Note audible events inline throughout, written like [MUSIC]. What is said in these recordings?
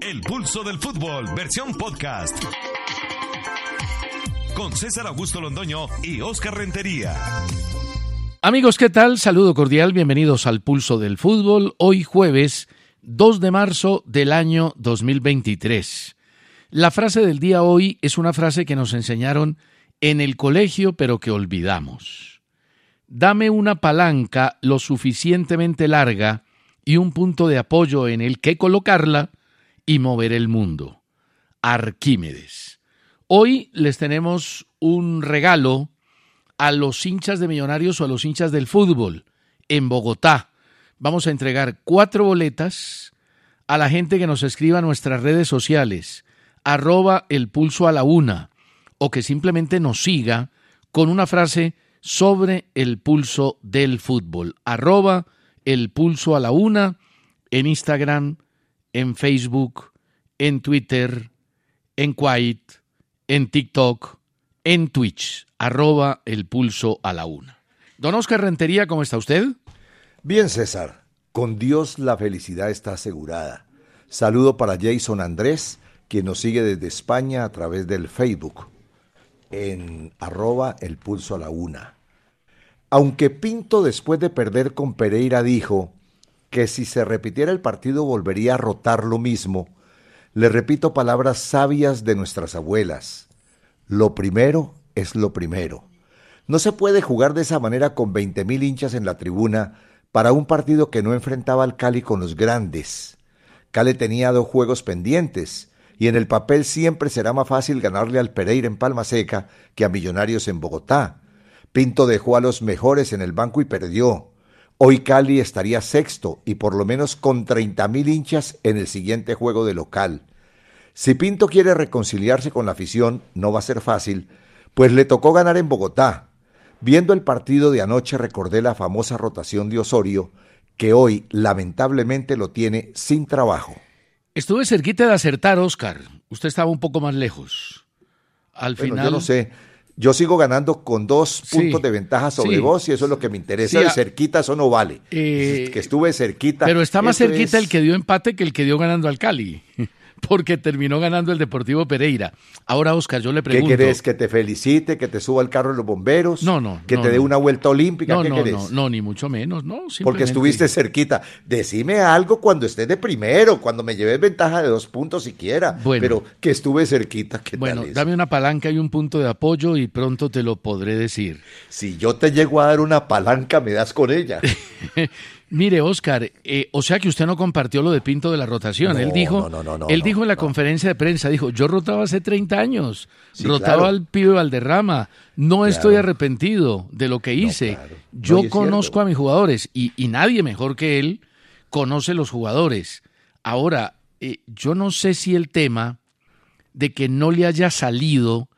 El pulso del fútbol, versión podcast. Con César Augusto Londoño y Oscar Rentería. Amigos, ¿qué tal? Saludo cordial, bienvenidos al pulso del fútbol. Hoy jueves 2 de marzo del año 2023. La frase del día hoy es una frase que nos enseñaron en el colegio pero que olvidamos. Dame una palanca lo suficientemente larga y un punto de apoyo en el que colocarla y mover el mundo. Arquímedes. Hoy les tenemos un regalo a los hinchas de Millonarios o a los hinchas del fútbol en Bogotá. Vamos a entregar cuatro boletas a la gente que nos escriba a nuestras redes sociales, arroba el pulso a la una, o que simplemente nos siga con una frase sobre el pulso del fútbol, arroba el pulso a la una en Instagram, en Facebook, en Twitter, en Quiet, en TikTok, en Twitch, arroba el pulso a la una. Don Oscar Rentería, ¿cómo está usted? Bien, César. Con Dios la felicidad está asegurada. Saludo para Jason Andrés, quien nos sigue desde España a través del Facebook, en arroba el pulso a la una. Aunque Pinto después de perder con Pereira dijo, que si se repitiera el partido volvería a rotar lo mismo, le repito palabras sabias de nuestras abuelas. Lo primero es lo primero. No se puede jugar de esa manera con 20.000 hinchas en la tribuna para un partido que no enfrentaba al Cali con los grandes. Cali tenía dos juegos pendientes y en el papel siempre será más fácil ganarle al Pereira en Palma Seca que a Millonarios en Bogotá. Pinto dejó a los mejores en el banco y perdió. Hoy Cali estaría sexto y por lo menos con 30.000 hinchas en el siguiente juego de local. Si Pinto quiere reconciliarse con la afición, no va a ser fácil, pues le tocó ganar en Bogotá. Viendo el partido de anoche recordé la famosa rotación de Osorio, que hoy lamentablemente lo tiene sin trabajo. Estuve cerquita de acertar, Oscar. Usted estaba un poco más lejos. Al final. Yo no sé. Yo sigo ganando con dos puntos de ventaja sobre vos y eso es lo que me interesa. de cerquita eso no vale. Eh, que estuve cerquita. Pero está más cerquita el que dio empate que el que dio ganando al Cali. Porque terminó ganando el Deportivo Pereira. Ahora, Oscar, yo le pregunto. ¿Qué querés? ¿Que te felicite? ¿Que te suba al carro de los bomberos? No, no. ¿Que te dé una vuelta olímpica? No, ¿Qué no, querés? No, no, ni mucho menos, no. Porque estuviste cerquita. Decime algo cuando estés de primero, cuando me lleves ventaja de dos puntos siquiera. Bueno, pero que estuve cerquita. ¿qué bueno, dame una palanca y un punto de apoyo y pronto te lo podré decir. Si yo te llego a dar una palanca, me das con ella. [LAUGHS] Mire, Oscar, eh, o sea que usted no compartió lo de Pinto de la rotación. él dijo, él dijo en la conferencia de prensa, dijo, yo rotaba hace 30 años, rotaba al pibe Valderrama, no estoy arrepentido de lo que hice. yo conozco a mis jugadores y, nadie mejor que él conoce los jugadores. Ahora, eh, yo no sé si el tema de que no le haya salido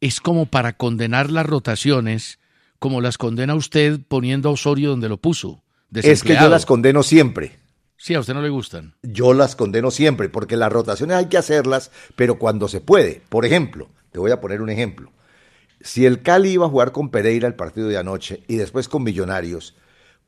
es como para condenar las rotaciones, como las condena usted poniendo a Osorio donde lo puso. Es que yo las condeno siempre. Sí, a usted no le gustan. Yo las condeno siempre, porque las rotaciones hay que hacerlas, pero cuando se puede. Por ejemplo, te voy a poner un ejemplo. Si el Cali iba a jugar con Pereira el partido de anoche y después con Millonarios,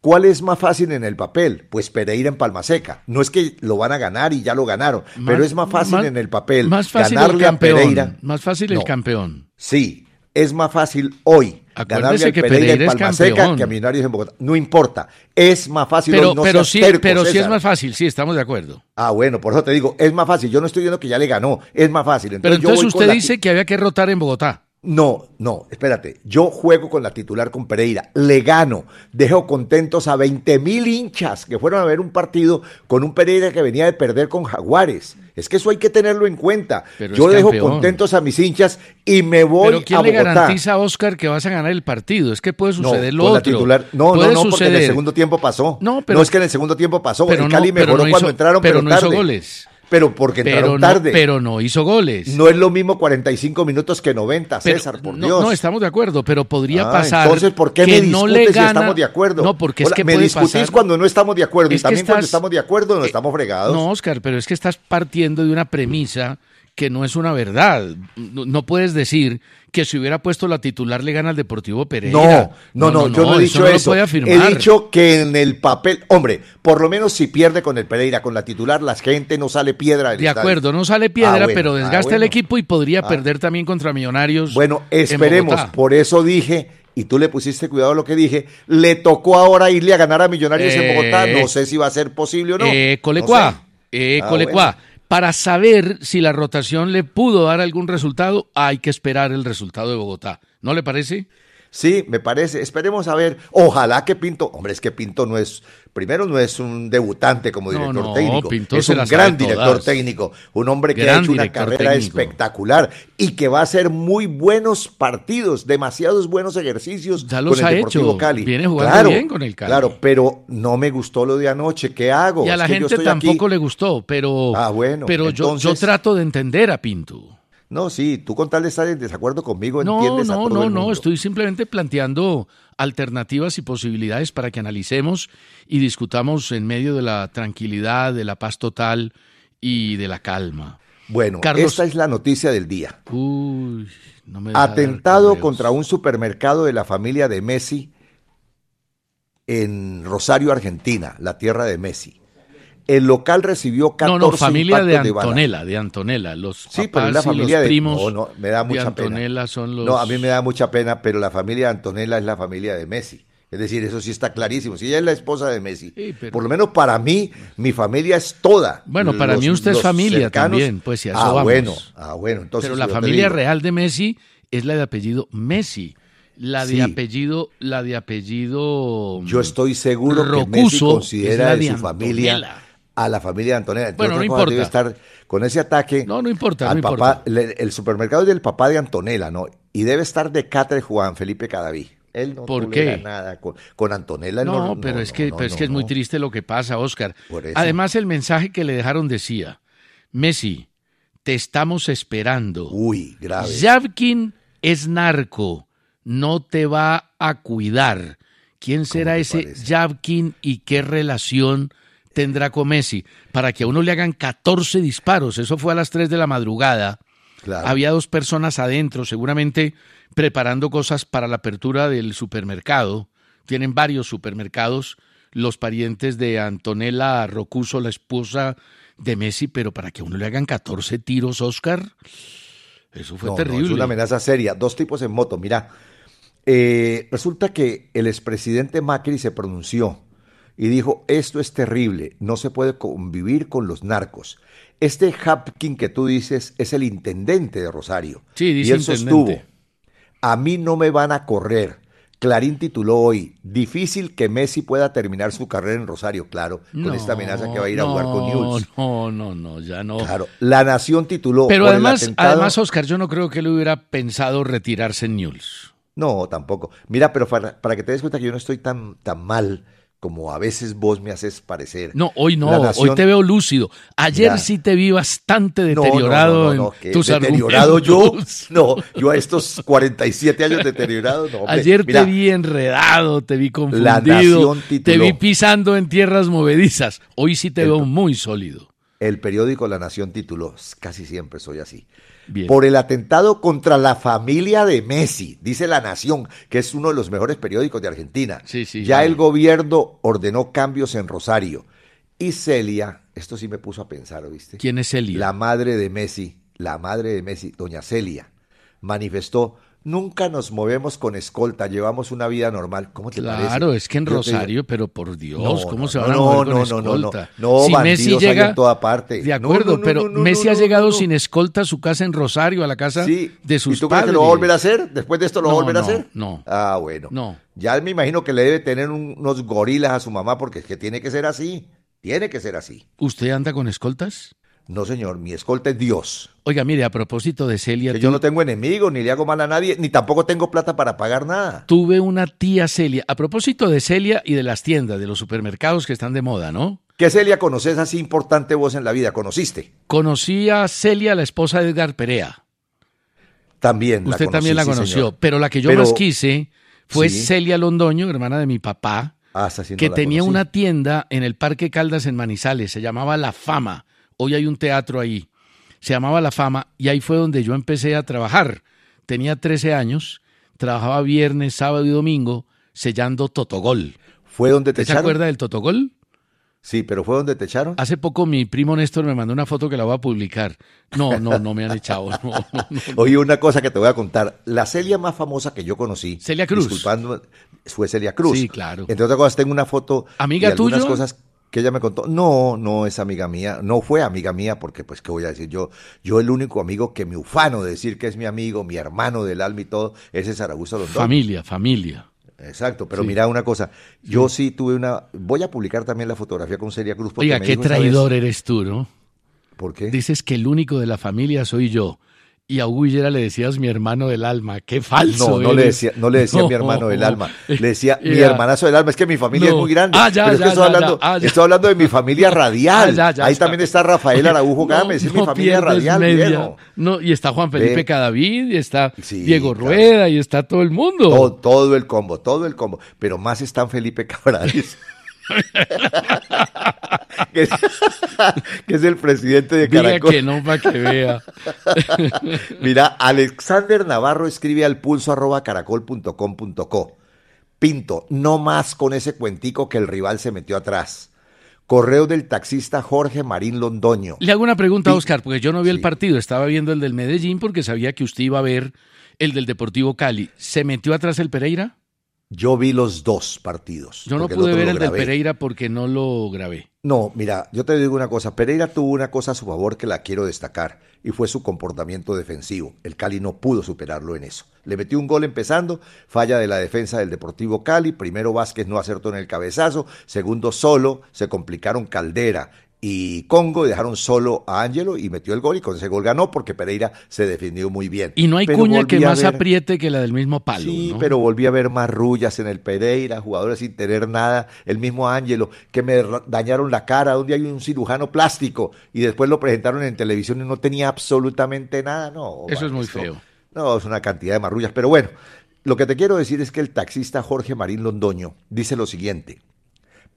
¿cuál es más fácil en el papel? Pues Pereira en Palmaseca. No es que lo van a ganar y ya lo ganaron, pero es más fácil en el papel más fácil ganarle el campeón, a Pereira. Más fácil el campeón. Sí, es más fácil hoy ganarle al que Pereira, Pereira en Palmaseca que a Millonarios en Bogotá. No importa, es más fácil Pero, hoy, no pero sí, terco, pero sí es más fácil, sí, estamos de acuerdo. Ah, bueno, por eso te digo, es más fácil. Yo no estoy diciendo que ya le ganó, es más fácil. Pero entonces voy con usted la- dice que había que rotar en Bogotá. No, no, espérate. Yo juego con la titular con Pereira, le gano, dejo contentos a 20 mil hinchas que fueron a ver un partido con un Pereira que venía de perder con Jaguares. Es que eso hay que tenerlo en cuenta. Pero Yo dejo campeón. contentos a mis hinchas y me voy Pero ¿quién a le Bogotá. garantiza a Oscar que vas a ganar el partido? Es que puede No, suceder lo con la otro. titular. No, no, no, porque en el suceder. segundo tiempo pasó. No, pero- es que en el segundo tiempo pasó. pero el no- Cali mejoró no cuando hizo- entraron, pero pero, no hizo tarde. goles. Pero porque pero entraron no, tarde. pero no hizo goles. No es lo mismo 45 minutos que 90, Pero- César, por no, Dios. No, estamos de acuerdo, pero podría Ah, pasar. Entonces, ¿por qué me no discutes si estamos de acuerdo? No, porque es Hola, que me puede discutís pasar- cuando no estamos de acuerdo y Es también cuando estamos de acuerdo nos Eh, estamos fregados. No, Oscar, pero es que estás partiendo de una premisa que no es una verdad. No, no puedes decir que si hubiera puesto la titular le gana al Deportivo Pereira. No, no, no, yo no he dicho no lo eso. puede He dicho que en el papel, hombre, por lo menos si pierde con el Pereira, con la titular, la gente no sale piedra del De estadio. acuerdo, no sale piedra, Ah, bueno, pero ah, desgasta el equipo y podría Ah. perder también contra Millonarios. Bueno, en esperemos. Por eso dije, y tú le pusiste cuidado a lo que dije, le tocó ahora irle a ganar a Millonarios Eh, en Bogotá. No sé si va a ser posible o no. Eh, No Colecuá, sé. eh, Ah, Colecuá. bueno. Para saber si la rotación le pudo dar algún resultado, hay que esperar el resultado de Bogotá. ¿No le parece? Sí, me parece. Esperemos a ver. Ojalá que Pinto, hombre, es que Pinto no es, primero no es un debutante como No, director no, técnico, Pinto es un gran director todas. técnico, un hombre que Gran ha hecho una carrera técnico. espectacular y que va a hacer muy buenos partidos, demasiados buenos ejercicios Ya los con ha el Deportivo hecho. Cali. Viene jugando Claro, bien con el Cali. Claro, pero no me gustó lo de anoche. ¿Qué hago? Y a la gente tampoco aquí- le gustó, pero, Ah, bueno, pero yo, trato de entender a Pinto. No, sí, tú con tal de estar en desacuerdo conmigo No, entiendes a no, todo no, no, mundo. estoy simplemente planteando alternativas y posibilidades para que analicemos y discutamos en medio de la tranquilidad, de la paz total y de la calma. Bueno, Carlos- esta es la noticia del día. Uy, no me Atentado contra un supermercado de la familia de Messi en Rosario, Argentina, la tierra de Messi. El local recibió 14 No, no, familia de. Antonella, de Antonella. Los Sí, pero papás la y familia los de primos no, no, me da de mucha Antonella pena. son los... No, a mí me da mucha pena, pero la familia de Antonella es la familia de Messi. Es decir, eso sí está clarísimo. Si ella es la esposa de Messi, Sí, pero- por lo menos para mí, mi familia es toda. Bueno, para mí usted es familia cercanos- también, pues, a eso ah, vamos. bueno, ah, bueno. Entonces, Pero la familia real de Messi es la de apellido Messi. La de Sí. apellido, la de apellido. Yo estoy seguro que Messi es considera de de su familia. A la familia de Antonella. Bueno, no debe importa. estar con ese ataque. No, no importa, al no papá, importa. le- el supermercado es del papá de Antonella, ¿no? Y debe estar de cátedra Juan Felipe Cadaví. Él no ¿Por qué? nada con, con Antonella. él No, pero es que, no, pero es, no, que es muy no. triste lo que pasa, Oscar. Además, el mensaje que le dejaron decía: Messi, te estamos esperando. Uy, grave. Javkin es narco, no te va a cuidar. ¿Quién será ese? Javkin y qué relación tendrá con Messi? Para que a uno le hagan 14 disparos, eso fue a las 3 de la madrugada. Claro. Había dos personas adentro, seguramente preparando cosas para la apertura del supermercado. Tienen varios supermercados, los parientes de Antonella Rocuso, la esposa de Messi, pero para que a uno le hagan 14 tiros, Oscar, eso fue No, no, terrible. es una amenaza seria. Dos tipos en moto. Mira, eh, resulta que el expresidente Macri se pronunció y dijo, esto es terrible, no se puede convivir con los narcos. Este Hapkin que tú dices es el intendente de Rosario. Sí, dice y él intendente. sostuvo, a mí no me van a correr. Clarín tituló hoy, difícil que Messi pueda terminar su carrera en Rosario, claro, con No, esta amenaza que va a ir a jugar con Newell's. No, no, no, ya no. Claro, la Nación tituló. Pero además, atentado- además, Oscar, yo no creo que él hubiera pensado retirarse en Newell's. No, tampoco. Mira, pero para, para que te des cuenta que yo no estoy tan, tan mal como a veces vos me haces parecer. No, hoy no, Nación- hoy te veo lúcido. Ayer sí te vi bastante deteriorado no, no, no, en que tus deteriorado yo. [LAUGHS] No, yo a estos 47 años deteriorado, no. hombre. Ayer Mira, te vi enredado, te vi confundido, La Nación te vi pisando en tierras movedizas. Hoy sí te El- veo muy sólido. El periódico La Nación tituló, casi siempre soy así. Bien. Por el atentado contra la familia de Messi, dice La Nación, que es uno de los mejores periódicos de Argentina. Sí, sí, ya el gobierno ordenó cambios en Rosario. Y Celia, esto sí me puso a pensar, ¿oíste? ¿Quién es Elia? La madre de Messi, la madre de Messi, doña Celia, manifestó, Nunca nos movemos con escolta, llevamos una vida normal. ¿Cómo te parece? Claro, es que en Yo Rosario, pero por Dios, No, ¿cómo no, se van a no, mover no, con no, no, no. escolta? No, si Messi llega en toda parte. De acuerdo, pero Messi ha llegado sin escolta a su casa en Rosario, a la casa Sí. de sus ¿Y tú padres. crees que lo va a volver a hacer? ¿Después de esto lo va a volver a hacer? no. Ah, bueno. No. Ya me imagino que le debe tener un- unos gorilas a su mamá porque es que tiene que ser así. Tiene que ser así. ¿Usted anda con escoltas? No, señor, mi escolta es Dios. Oiga, mire, a propósito de Celia, Que yo no tengo enemigos, ni le hago mal a nadie, ni tampoco tengo plata para pagar nada. tuve una tía Celia. A propósito de Celia y de las tiendas, de los supermercados que están de moda, ¿no? ¿Qué Celia conoces así importante vos en la vida? ¿Conociste? Conocí a Celia, la esposa de Edgar Perea. También. la Usted conocí, también la sí, conoció, señor. pero la que yo Pero- más quise fue Sí. Celia Londoño, hermana de mi papá, Ah, que tenía conocí. una tienda en el Parque Caldas en Manizales, se llamaba La Fama. Hoy hay un teatro ahí. Se llamaba La Fama y ahí fue donde yo empecé a trabajar. Tenía 13 años, trabajaba viernes, sábado y domingo sellando Totogol. ¿Fue donde te ¿Te echaron? acuerda del Totogol? Sí, pero ¿fue donde te echaron? Hace poco mi primo Néstor me mandó una foto que la voy a publicar. No, no, no me han echado. No, no, no. Oye, una cosa que te voy a contar. La Celia más famosa que yo conocí. Celia Cruz. Disculpando, fue Celia Cruz. Sí, claro. Entre otras cosas, tengo una foto. ¿Amiga y algunas cosas que ella me contó. No, no es amiga mía. No fue amiga mía, porque, pues, ¿qué voy a decir? Yo, yo el único amigo que me ufano de decir que es mi amigo, mi hermano del alma y todo, es César Augusto Londoño. Familia, familia. Exacto, pero Sí. mira una cosa. Yo sí. tuve una. Voy a publicar también la fotografía con Celia Cruz. porque Oiga, me qué vez- traidor eres tú, ¿no? ¿Por qué? Dices que el único de la familia soy yo. Y a Hugo le decías mi hermano del alma. Qué falso. No, no le decía, no le decía [LAUGHS] mi hermano del alma, le decía [LAUGHS] mi hermanazo del alma. Es que mi familia No. es muy grande. Ah, ya, pero es ya, que estoy ya, hablando. Ah, estoy hablando de mi familia radial. [LAUGHS] Ah, ya Ahí también está Rafael Araujo No, Gámez, es mi familia radial, media. No, y está Juan Felipe. Cadavid, y está Sí, Diego claro. Rueda, y está todo el mundo. Todo, todo el combo, todo el combo. Pero más están Felipe Cabrales. [LAUGHS] que, es, que es el presidente de Diga Caracol. que no para que vea. [LAUGHS] Mira, Alexander Navarro escribe al pulso arroba caracol.com.co. Pinto, no más con ese cuentico que el rival se metió atrás. Correo del taxista Jorge Marín Londoño. Le hago una pregunta. Oscar, porque yo no vi el partido, estaba viendo el del Medellín porque sabía que usted iba a ver el del Deportivo Cali. ¿Se metió atrás el Pereira? Yo vi los dos partidos. Yo no pude ver el grabé. Pereira porque no lo grabé. No, mira, yo te digo una cosa. Pereira tuvo una cosa a su favor que la quiero destacar y fue su comportamiento defensivo. El Cali no pudo superarlo en eso. Le metió un gol empezando, falla de la defensa del Deportivo Cali. Primero Vázquez no acertó en el cabezazo. Segundo solo, se complicaron Caldera y Congo y dejaron solo a Ángelo y metió el gol y con ese gol ganó porque Pereira se defendió muy bien. Y no hay Pero cuña que más ver- apriete que la del mismo palo. Sí, ¿no? pero volví a ver más rullas en el Pereira, jugadores sin tener nada, el mismo Ángelo, que me dañaron la cara, donde hay un cirujano plástico, y después lo presentaron en televisión y no tenía absolutamente nada, no. Eso es muy esto- feo. No, es una cantidad de marrullas, pero bueno, lo que te quiero decir es que el taxista Jorge Marín Londoño dice lo siguiente.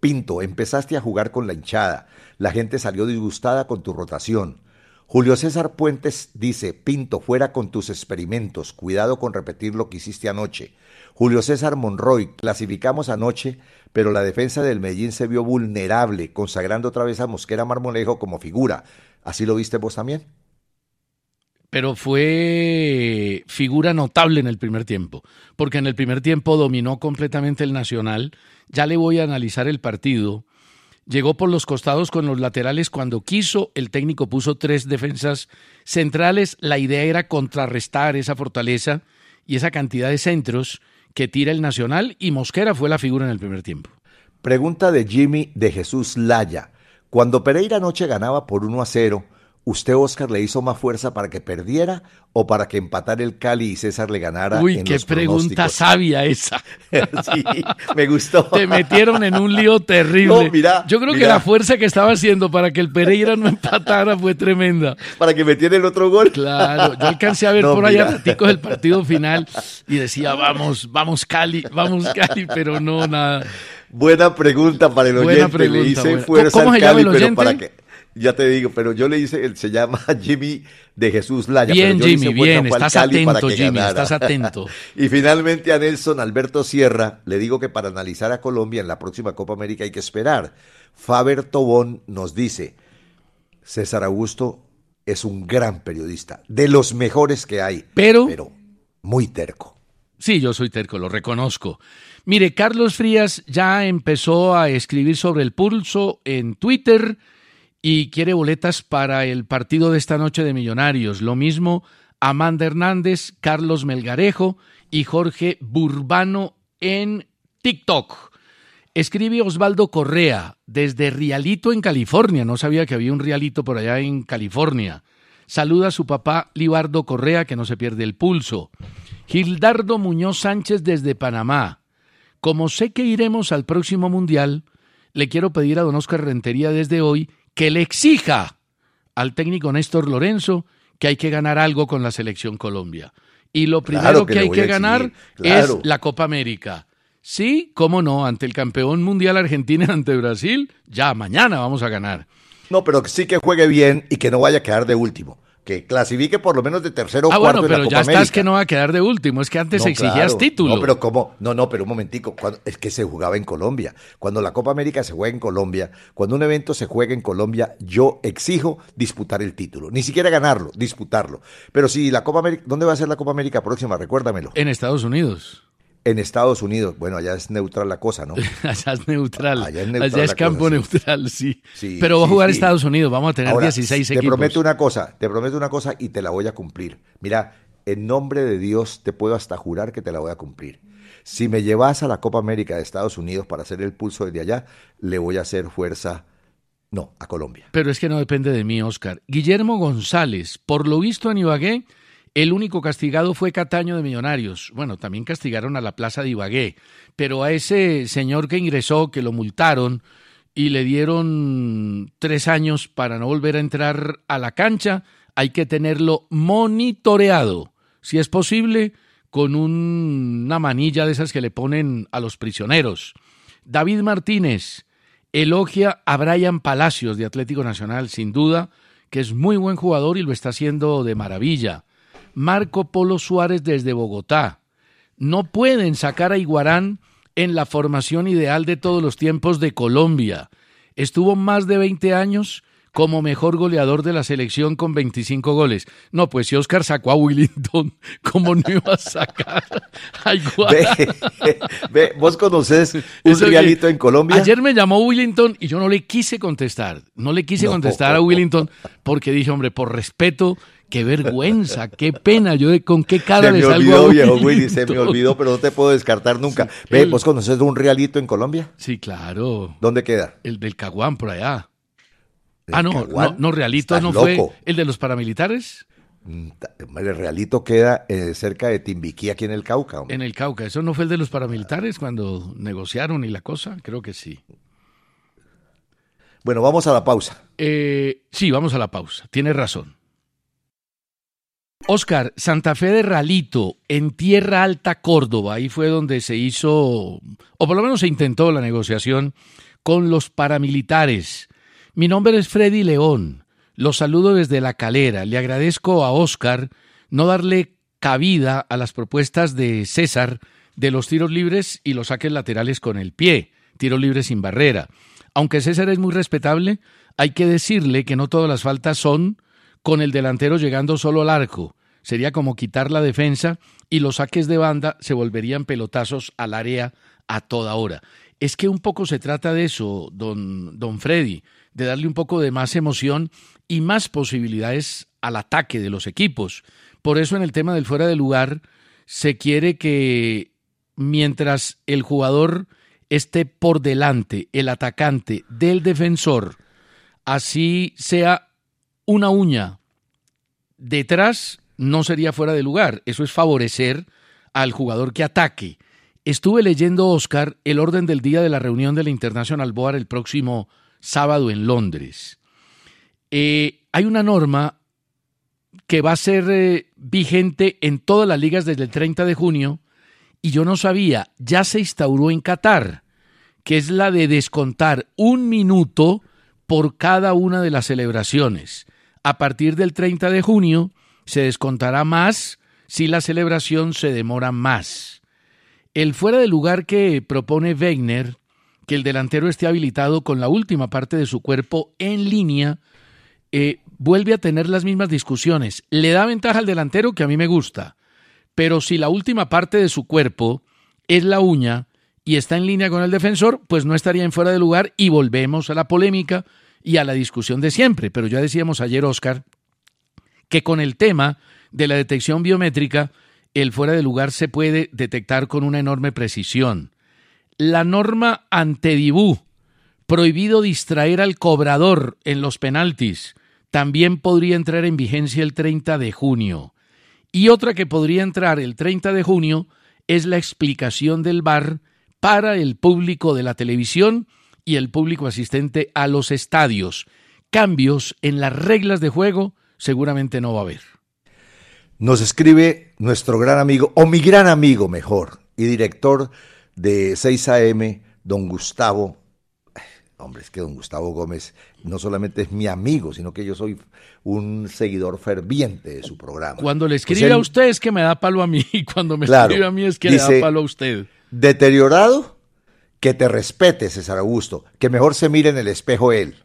Pinto, empezaste a jugar con la hinchada. La gente salió disgustada con tu rotación. Julio César Puentes dice, Pinto, fuera con tus experimentos, cuidado con repetir lo que hiciste anoche. Julio César Monroy, clasificamos anoche, pero la defensa del Medellín se vio vulnerable, consagrando otra vez a Mosquera Marmolejo como figura. ¿Así lo viste vos también? Pero fue figura notable en el primer tiempo, porque en el primer tiempo dominó completamente el Nacional. Ya le voy a analizar el partido. Llegó por los costados con los laterales cuando quiso. El técnico puso tres defensas centrales. La idea era contrarrestar esa fortaleza y esa cantidad de centros que tira el Nacional y Mosquera fue la figura en el primer tiempo. Pregunta de Jimmy de Jesús Laya. Cuando Pereira anoche ganaba por 1 a 0, ¿usted, Oscar, le hizo más fuerza para que perdiera o para que empatara el Cali y César le ganara? Uy, en qué los pregunta sabia esa. [LAUGHS] sí, me gustó. Te metieron en un lío terrible. No, mira, Yo creo que la fuerza que estaba haciendo para que el Pereira no empatara fue tremenda. Para que metiera el otro gol. Claro, yo alcancé a ver [LAUGHS] No, por allá mira. raticos del partido final y decía, vamos, vamos Cali, vamos Cali, pero no, nada. Buena pregunta para el Buena oyente. pregunta, le hice buena. fuerza ¿Cómo al Cali, el pero para que. Ya te digo, pero yo le hice, él se llama [LAUGHS] Jimmy de Jesús Laya. Bien, pero yo Jimmy, bien, estás atento, Jimmy, ganara. estás atento. [LAUGHS] Y finalmente a Nelson Alberto Sierra le digo que para analizar a Colombia en la próxima Copa América hay que esperar. Faber Tobón nos dice, César Augusto es un gran periodista, de los mejores que hay. Pero- pero muy terco. Sí, yo soy terco, lo reconozco. Mire, Carlos Frías ya empezó a escribir sobre el pulso en Twitter y quiere boletas para el partido de esta noche de Millonarios. Lo mismo Amanda Hernández, Carlos Melgarejo y Jorge Burbano en TikTok. Escribe Osvaldo Correa desde Rialito en California. No sabía que había un Rialito por allá en California. Saluda a su papá Libardo Correa, que no se pierde el pulso. Gildardo Muñoz Sánchez desde Panamá. Como sé que iremos al próximo Mundial, le quiero pedir a don Oscar Rentería desde hoy que le exija al técnico Néstor Lorenzo que hay que ganar algo con la selección Colombia. Y lo primero que, hay que ganar es la Copa América. Sí, cómo no, ante el campeón mundial Argentina [LAUGHS] ante Brasil, ya mañana vamos a ganar. No, pero sí que juegue bien y que no vaya a quedar de último que clasifique por lo menos de tercero o ah, cuarto bueno, pero ya estás que no va a quedar de último, es que antes exigías título. No, pero cómo, no, no, pero un momentico, es que se jugaba en Colombia. Cuando la Copa América se juega en Colombia, cuando un evento se juega en Colombia, yo exijo disputar el título, ni siquiera ganarlo, disputarlo. Pero si la Copa América, ¿dónde va a ser la Copa América próxima? Recuérdamelo. En Estados Unidos. En Estados Unidos, bueno, allá es neutral la cosa, ¿no? [LAUGHS] allá es neutral. Allá es, neutral allá es campo neutral, sí. sí. Pero va a jugar Estados Unidos, vamos a tener 16 equipos. Te prometo una cosa, te prometo una cosa y te la voy a cumplir. Mira, en nombre de Dios te puedo hasta jurar que te la voy a cumplir. Si me llevas a la Copa América de Estados Unidos para hacer el pulso desde allá, le voy a hacer fuerza, no, a Colombia. Pero es que no depende de mí, Oscar. Guillermo González, por lo visto en Ibagué, el único castigado fue Cataño de Millonarios. Bueno, también castigaron a la Plaza de Ibagué, pero a ese señor que ingresó, que lo multaron y le dieron tres años para no volver a entrar a la cancha, hay que tenerlo monitoreado, si es posible, con una manilla de esas que le ponen a los prisioneros. David Martínez elogia a Brian Palacios de Atlético Nacional, sin duda, que es muy buen jugador y lo está haciendo de maravilla. Marco Polo Suárez desde Bogotá. No pueden sacar a Iguarán en la formación ideal de todos los tiempos de Colombia. Estuvo más de 20 años como mejor goleador de la selección con 25 goles. No, pues si Oscar sacó a Willington, [LAUGHS] ¿cómo no iba a sacar a Iguarán? [LAUGHS] Ve, vos conocés un realito en Colombia. Ayer me llamó Willington y yo no le quise contestar. No le quise contestar a Willington porque dije, hombre, por respeto qué vergüenza, qué pena, yo de, con qué cara se le salgo olvidó, viejo Willy, se me olvidó, pero no te puedo descartar nunca. Ve, ¿Vos conoces un realito en Colombia? Sí, claro. ¿Dónde queda? El del Caguán, por allá. Ah, no, no, no, realito no fue el de los paramilitares. Mm, el realito queda eh, cerca de Timbiquí, aquí en el Cauca. En el Cauca, ¿eso no fue el de los paramilitares cuando negociaron y la cosa? Creo que sí. Bueno, vamos a la pausa. Eh, sí, vamos a la pausa. Tienes razón. Oscar, Santa Fe de Ralito, en Tierra Alta, Córdoba, ahí fue donde se hizo, o por lo menos se intentó la negociación con los paramilitares. Mi nombre es Freddy León, los saludo desde La Calera, le agradezco a Oscar no darle cabida a las propuestas de César de los tiros libres y los saques laterales con el pie, tiro libre sin barrera. Aunque César es muy respetable, hay que decirle que no todas las faltas son con el delantero llegando solo al arco. Sería como quitar la defensa y los saques de banda se volverían pelotazos al área a toda hora. Es que un poco se trata de eso, don, don Freddy, de darle un poco de más emoción y más posibilidades al ataque de los equipos. Por eso en el tema del fuera de lugar se quiere que mientras el jugador esté por delante, el atacante del defensor, así sea una uña detrás no sería fuera de lugar. Eso es favorecer al jugador que ataque. Estuve leyendo, Oscar, el orden del día de la reunión de la International Board el próximo sábado en Londres. Eh, hay una norma que va a ser eh, vigente en todas las ligas desde el 30 de junio y yo no sabía, ya se instauró en Qatar, que es la de descontar un minuto por cada una de las celebraciones a partir del 30 de junio se descontará más si la celebración se demora más. El fuera de lugar que propone Wegener, que el delantero esté habilitado con la última parte de su cuerpo en línea, eh, vuelve a tener las mismas discusiones. Le da ventaja al delantero que a mí me gusta, Pero si la última parte de su cuerpo es la uña y está en línea con el defensor, pues no estaría en fuera de lugar y volvemos a la polémica y a la discusión de siempre. Pero ya decíamos ayer, Oscar, que con el tema de la detección biométrica, el fuera de lugar se puede detectar con una enorme precisión. La norma antedibú, prohibido distraer al cobrador en los penaltis, también podría entrar en vigencia el 30 de junio. Y otra que podría entrar el 30 de junio es la explicación del VAR para el público de la televisión y el público asistente a los estadios. Cambios en las reglas de juego seguramente no va a haber. Nos escribe nuestro gran amigo, o mi gran amigo mejor, y director de 6AM, don Gustavo. Hombre, es que don Gustavo Gómez no solamente es mi amigo, sino que yo soy un seguidor ferviente de su programa. Cuando le escribe a usted es que me da palo a mí, [LAUGHS] y cuando me escribe a mí es que le da palo a usted. Deteriorado, que te respete, César Augusto, que mejor se mire en el espejo él.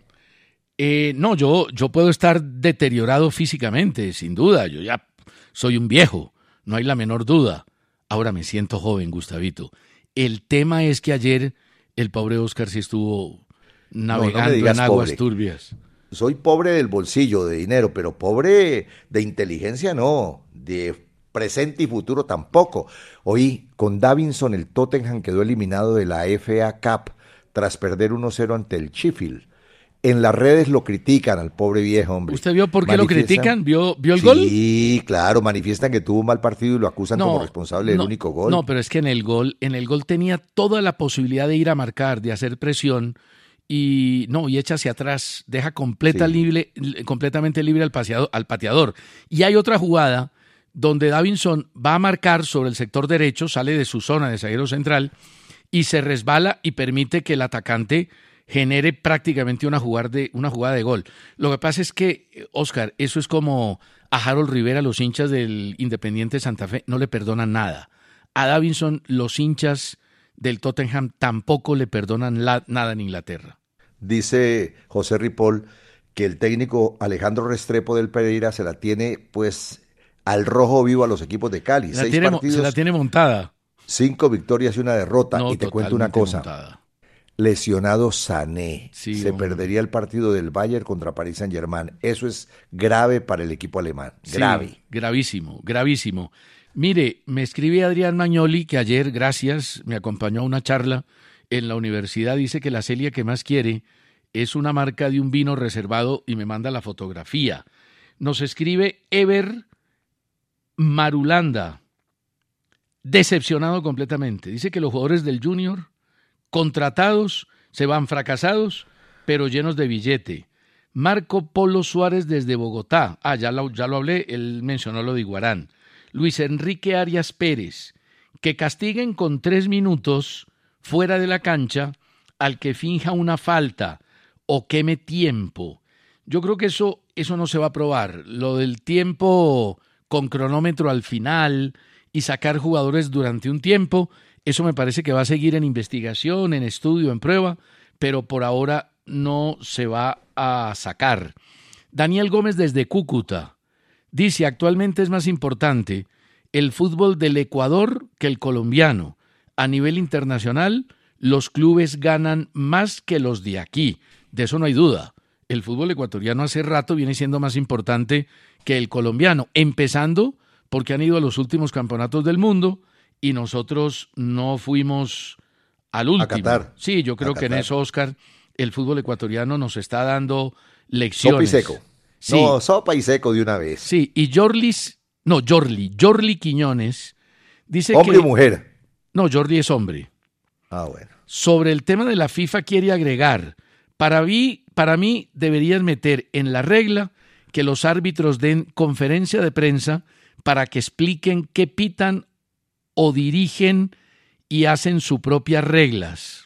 Eh, no, yo, yo puedo estar deteriorado físicamente, sin duda. Yo ya soy un viejo, no hay la menor duda. Ahora me siento joven, Gustavito. El tema es que ayer el pobre Oscar sí estuvo navegando en aguas turbias. Soy pobre del bolsillo, de dinero, pero pobre de inteligencia no, de presente y futuro tampoco. Hoy, con Davinson, el Tottenham quedó eliminado de la FA Cup tras perder 1-0 ante el Sheffield en las redes lo critican al pobre viejo, hombre. ¿Usted vio por qué lo critican? ¿Vio, ¿Vio el gol? Sí, claro, manifiestan que tuvo un mal partido y lo acusan como responsable del único gol. No, pero es que en el gol, en el gol tenía toda la posibilidad de ir a marcar, de hacer presión y no, y echa hacia atrás, deja completa libre, completamente libre al, al pateador. Y hay otra jugada donde Davinson va a marcar sobre el sector derecho, sale de su zona de zaguero central y se resbala y permite que el atacante genere prácticamente una jugada, de, una jugada de gol. Lo que pasa es que, Oscar, eso es como a Harold Rivera, los hinchas del Independiente Santa Fe, no le perdonan nada. A Davinson, los hinchas del Tottenham tampoco le perdonan nada en Inglaterra. Dice José Ripoll que el técnico Alejandro Restrepo del Pereira se la tiene pues al rojo vivo a los equipos de Cali. se la tiene montada. Cinco victorias y una derrota. y te cuento una cosa lesionado Sané. se perdería el partido del Bayern contra Paris Saint Germain. Eso es grave para el equipo alemán. Grave. gravísimo, gravísimo. Mire, me escribe Adrián Magnoli que ayer, gracias, me acompañó a una charla en la universidad. Dice que la Celia que más quiere es una marca de un vino reservado y me manda la fotografía. Nos escribe Ever Marulanda, decepcionado completamente. Dice que los jugadores del Junior contratados, se van fracasados, pero llenos de billete. Marco Polo Suárez desde Bogotá. Ah, ya lo, ya lo hablé, él mencionó lo de Iguarán. Luis Enrique Arias Pérez. Que castiguen con tres minutos fuera de la cancha al que finja una falta o queme tiempo. Yo creo que eso, eso no se va a probar. Lo del tiempo con cronómetro al final y sacar jugadores durante un tiempo, eso me parece que va a seguir en investigación, en estudio, en prueba, pero por ahora no se va a sacar. Daniel Gómez desde Cúcuta dice, actualmente es más importante el fútbol del Ecuador que el colombiano. A nivel internacional, los clubes ganan más que los de aquí. De eso no hay duda. El fútbol ecuatoriano hace rato viene siendo más importante que el colombiano, empezando porque han ido a los últimos campeonatos del mundo, y nosotros no fuimos al último. A Sí, yo creo que en eso, Oscar, el fútbol ecuatoriano nos está dando lecciones. Sopa y seco. No, sopa y seco de una vez. Sí, y Jorlis, no, Jorli, Jorli Quiñones dice ¿Hombre que... o mujer? No, Jordi es hombre. Ah, bueno. Sobre el tema de la FIFA quiere agregar, para mí, para mí deberían meter en la regla que los árbitros den conferencia de prensa para que expliquen qué pitan o dirigen y hacen sus propias reglas.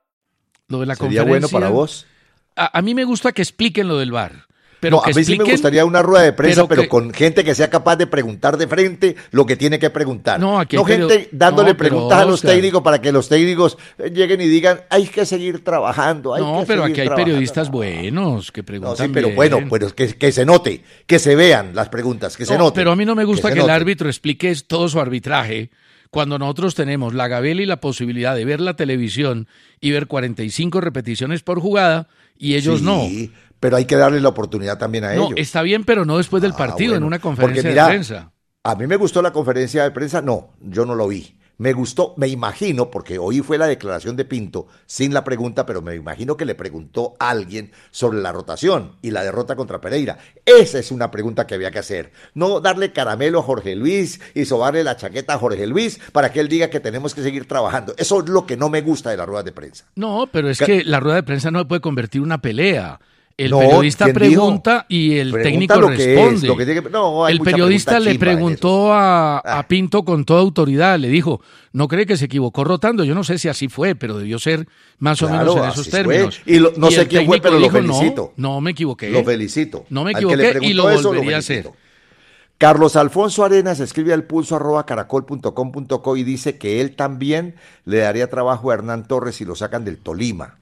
Lo de la ¿Sería bueno para vos? A, a mí me gusta que expliquen lo del VAR. Pero no, a mí sí me gustaría una rueda de prensa, pero pero, con gente que sea capaz de preguntar de frente lo que tiene que preguntar. No, aquí hay gente dándole no, pero, preguntas a los técnicos para que los técnicos eh, lleguen y digan, hay que seguir trabajando. Hay No, que pero seguir aquí hay trabajando". periodistas No, buenos que No, preguntan sí, pero bien. bueno, pues que, que se note, que se vean las preguntas, que se No, note. Pero a mí no me gusta que, el árbitro explique todo su arbitraje cuando nosotros tenemos la gabela y la posibilidad de ver la televisión y ver 45 repeticiones por jugada y ellos Sí, no. pero hay que darle la oportunidad también a No, ellos. está bien, pero no después del Ah, partido, en una conferencia mira, de prensa. A mí me gustó la conferencia de prensa, no, yo no lo vi. Me gustó, me imagino, porque hoy fue la declaración de Pinto sin la pregunta, pero me imagino que le preguntó a alguien sobre la rotación y la derrota contra Pereira. Esa es una pregunta que había que hacer. No darle caramelo a Jorge Luis y sobarle la chaqueta a Jorge Luis para que él diga que tenemos que seguir trabajando. Eso es lo que no me gusta de las ruedas de prensa. No, pero es que la rueda de prensa no puede convertir en una pelea. El No, periodista ¿quién pregunta dijo? y el Pregunta técnico lo que es, responde. lo que tiene que- no, hay el periodista le preguntó a, a Ah. Pinto con toda autoridad, le dijo, ¿no cree que se equivocó rotando? Yo no sé si así fue, pero debió ser más o menos en esos fue. términos. Y lo- no sé quién fue, pero lo dijo, "No, felicito. No, me equivoqué. Lo felicito. No me equivoqué y lo eso, volvería a hacer. felicito. Carlos Alfonso Arenas escribe al pulso arroba caracol.com.co y dice que él también le daría trabajo a Hernán Torres si lo sacan del Tolima.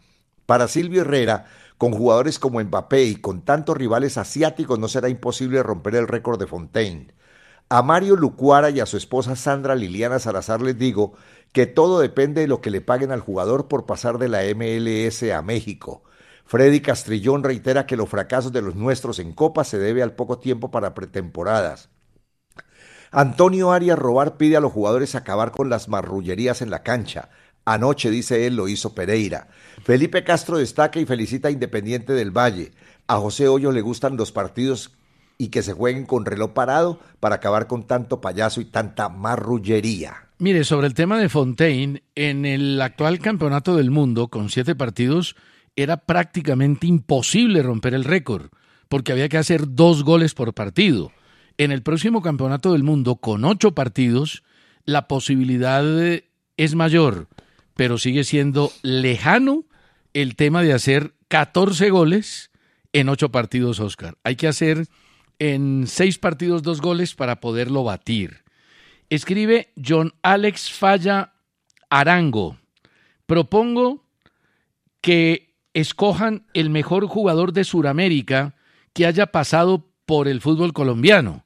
Para Silvio Herrera, con jugadores como Mbappé y con tantos rivales asiáticos, no será imposible romper el récord de Fontaine. A Mario Lucuara y a su esposa Sandra Liliana Salazar les digo que todo depende de lo que le paguen al jugador por pasar de la MLS a México. Freddy Castrillón reitera que los fracasos de los nuestros en Copa se debe al poco tiempo para pretemporadas. Antonio Arias Robar pide a los jugadores acabar con las marrullerías en la cancha. Anoche, dice él, lo hizo Pereira. Felipe Castro destaca y felicita a Independiente del Valle. A José Hoyo le gustan los partidos y que se jueguen con reloj parado para acabar con tanto payaso y tanta marrullería. Mire, sobre el tema de Fontaine, en el actual campeonato del mundo, con siete partidos, era prácticamente imposible romper el récord, porque había que hacer dos goles por partido. En el próximo campeonato del mundo, con ocho partidos, la posibilidad eh, es mayor, pero sigue siendo lejano el tema de hacer 14 goles en ocho partidos, Oscar. Hay que hacer en seis partidos dos goles para poderlo batir. Escribe John Alex Falla Arango. Propongo que escojan el mejor jugador de Sudamérica que haya pasado por el fútbol colombiano.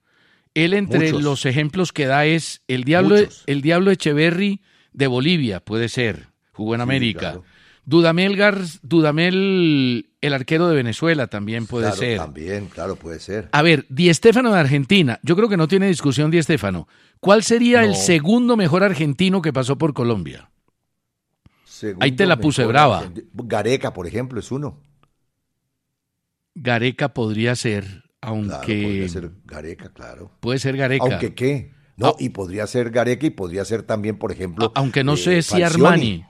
Él entre Muchos. los ejemplos que da es el Diablo, Muchos. el Diablo Echeverry de Bolivia, puede ser, jugó en Sí, América. claro. Dudamel, Gar- Dudamel, el arquero de Venezuela, también puede Claro, ser. También, claro, puede ser. A ver, Di Stéfano de Argentina. Yo creo que no tiene discusión Di Stéfano. ¿Cuál sería el segundo mejor argentino que pasó por Colombia? Segundo Ahí te la puse brava. argentino. Gareca, por ejemplo, es uno. Gareca podría ser, aunque Claro, podría ser Gareca, claro. puede ser Gareca. Aunque qué. No, Ah. y podría ser Gareca y podría ser también, por ejemplo. Aunque no eh, sé si. Armani.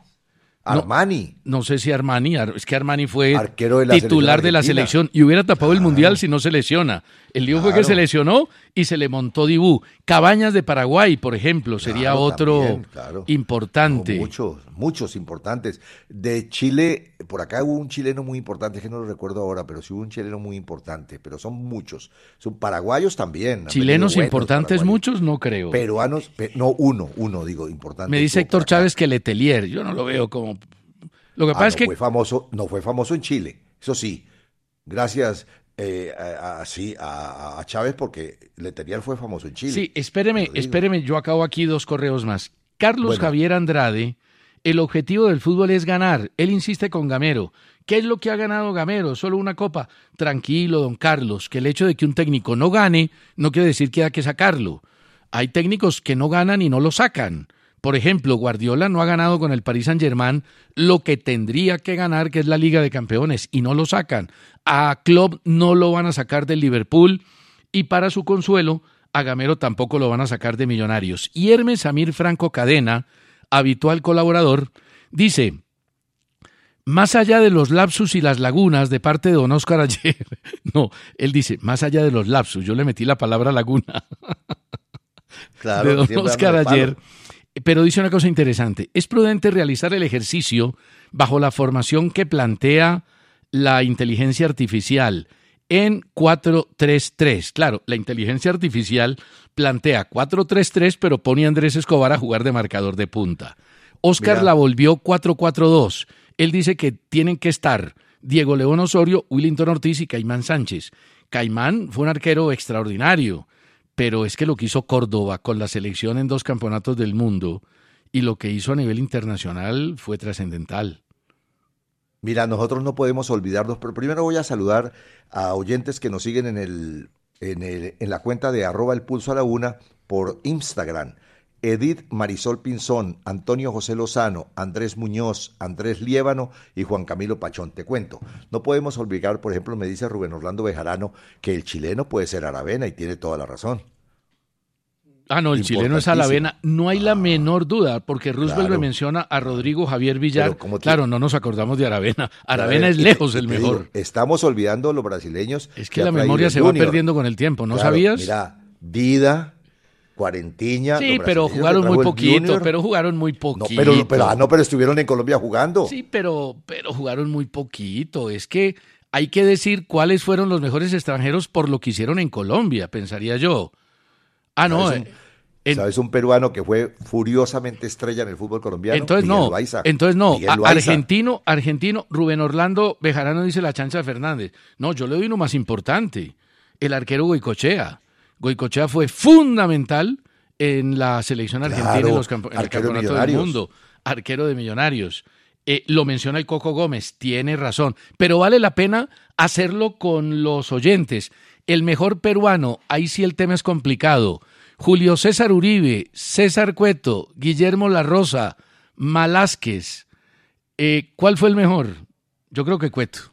Armani. No sé si Armani, Ar- es que Armani fue Arquero de la titular de la selección y hubiera tapado el mundial si no se lesiona. El lío fue que se lesionó y se le montó Dibú. Cabañas de Paraguay, por ejemplo, sería otro también, importante. No, muchos, muchos importantes. De Chile, por acá hubo un chileno muy importante, que no lo recuerdo ahora, pero sí hubo un chileno muy importante, pero son muchos. Son paraguayos también. Chilenos importantes paraguayos. muchos, no creo. Peruanos, pe- no, uno, uno, digo, importante. Me dice Héctor. Chávez que Letelier, yo no lo veo como... Lo que Ah, pasa es no que fue famoso, no fue famoso en Chile, eso sí. Gracias eh, a, a- sí, a, a Chávez porque Letelier fue famoso en Chile. Sí, espéreme, espéreme, yo acabo aquí dos correos más. Carlos Bueno. Javier Andrade, el objetivo del fútbol es ganar. Él insiste con Gamero. ¿Qué es lo que ha ganado Gamero? Solo una copa. Tranquilo, don Carlos, que el hecho de que un técnico no gane no quiere decir que hay que sacarlo. Hay técnicos que no ganan y no lo sacan. Por ejemplo, Guardiola no ha ganado con el Paris Saint-Germain lo que tendría que ganar, que es la Liga de Campeones, y no lo sacan. A Klopp no lo van a sacar del Liverpool y para su consuelo, a Gamero tampoco lo van a sacar de Millonarios. Y Hermes Samir Franco Cadena, habitual colaborador, dice, más allá de los lapsus y las lagunas de parte de don Oscar ayer, [LAUGHS] no, él dice, más allá de los lapsus, yo le metí la palabra laguna. [LAUGHS] de don Oscar ayer. Pero dice una cosa interesante. Es prudente realizar el ejercicio bajo la formación que plantea la inteligencia artificial en 433. Claro, la inteligencia artificial plantea 433, pero pone a Andrés Escobar a jugar de marcador de punta. Oscar la volvió 442. Él dice que tienen que estar Diego León Osorio, Willington Ortiz y Caimán Sánchez. Caimán fue un arquero extraordinario, pero es que lo que hizo Córdoba con la selección en dos campeonatos del mundo y lo que hizo a nivel internacional fue trascendental. Mira, nosotros no podemos olvidarnos, pero primero voy a saludar a oyentes que nos siguen en, el, en, el, en la cuenta de arroba el pulso a la una por Instagram. Edith Marisol Pinzón, Antonio José Lozano, Andrés Muñoz, Andrés Liébano y Juan Camilo Pachón. Te cuento, no podemos olvidar, por ejemplo, me dice Rubén Orlando Bejarano, que el chileno puede ser Aravena y tiene toda la razón. Ah, no, el chileno es Alavena. No hay la ah. menor duda, porque Roosevelt le menciona a Rodrigo Javier Villar. Claro, no nos acordamos de Aravena. [LAUGHS] Aravena es lejos el mejor. estamos olvidando los brasileños. Es que la memoria se va perdiendo con el tiempo, ¿no sabías? Mira, Vida, Cuarentiña. Sí, pero jugaron muy poquito, pero jugaron muy poquito. No, pero, pero, ah, no, pero estuvieron en Colombia jugando. Sí, pero, pero jugaron muy poquito. Es que hay que decir cuáles fueron los mejores extranjeros por lo que hicieron en Colombia, pensaría yo. Ah, no. ¿Sabes un peruano que fue furiosamente estrella en el fútbol colombiano? Entonces no, entonces no, argentino, argentino, Rubén Orlando Bejarano dice la chancha Fernández. No, yo le doy uno más importante, el arquero Goicochea. Goicochea fue fundamental en la selección argentina en, los el campeonato del mundo, arquero de millonarios. Eh, lo menciona el Coco Gómez, tiene razón, pero vale la pena hacerlo con los oyentes. El mejor peruano, ahí sí el tema es complicado Julio César Uribe, César Cueto, Guillermo La Rosa, Malásquez. Eh, ¿Cuál fue el mejor? Yo creo que Cueto.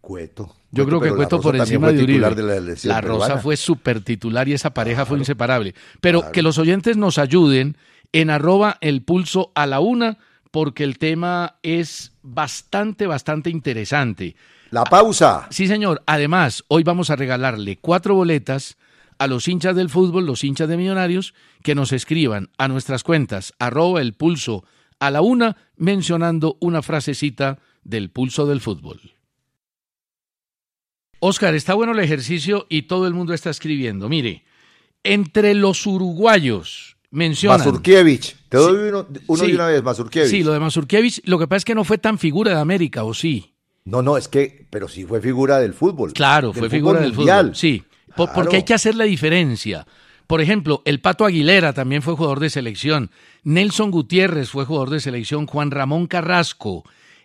Cueto. Yo creo que Cueto por encima de Uribe. la, Rosa fue súper titular y esa pareja fue inseparable. Pero que los oyentes nos ayuden en arroba el pulso a la una, porque el tema es bastante, bastante interesante. La pausa. Sí, señor. Además, hoy vamos a regalarle cuatro boletas a los hinchas del fútbol, los hinchas de millonarios, que nos escriban a nuestras cuentas arroba el pulso a la una mencionando una frasecita del pulso del fútbol. Oscar, está bueno el ejercicio y todo el mundo está escribiendo. Mire, entre los uruguayos mencionan... Mazurkiewicz, te doy uno, de una vez, Mazurkiewicz. Sí, lo de Mazurkiewicz, lo que pasa es que no fue tan figura de América, ¿o sí? No, no, es que, pero sí fue figura del fútbol. Claro, fue figura del fútbol. Sí, porque hay que hacer la diferencia. Por ejemplo, el Pato Aguilera también fue jugador de selección. Nelson Gutiérrez fue jugador de selección. Juan Ramón Carrasco.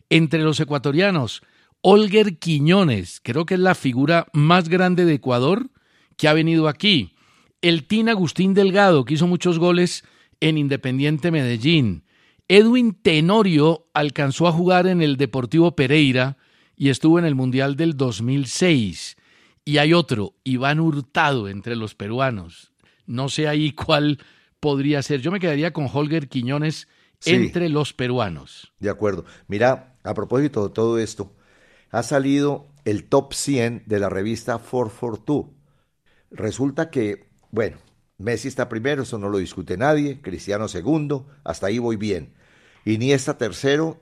Entre los ecuatorianos, Olger Quiñones, creo que es la figura más grande de Ecuador que ha venido aquí. El Tin Agustín Delgado, que hizo muchos goles en Independiente Medellín. Edwin Tenorio alcanzó a jugar en el Deportivo Pereira y estuvo en el Mundial del 2006. Y hay otro, Iván Hurtado, entre los peruanos. No sé ahí cuál podría ser. Yo me quedaría con Holger Quiñones entre los peruanos. De acuerdo. Mira, a propósito de todo esto, ha salido el top 100 de la revista 442. Resulta que, bueno, Messi está primero, eso no lo discute nadie, Cristiano segundo, hasta ahí voy bien. Iniesta tercero,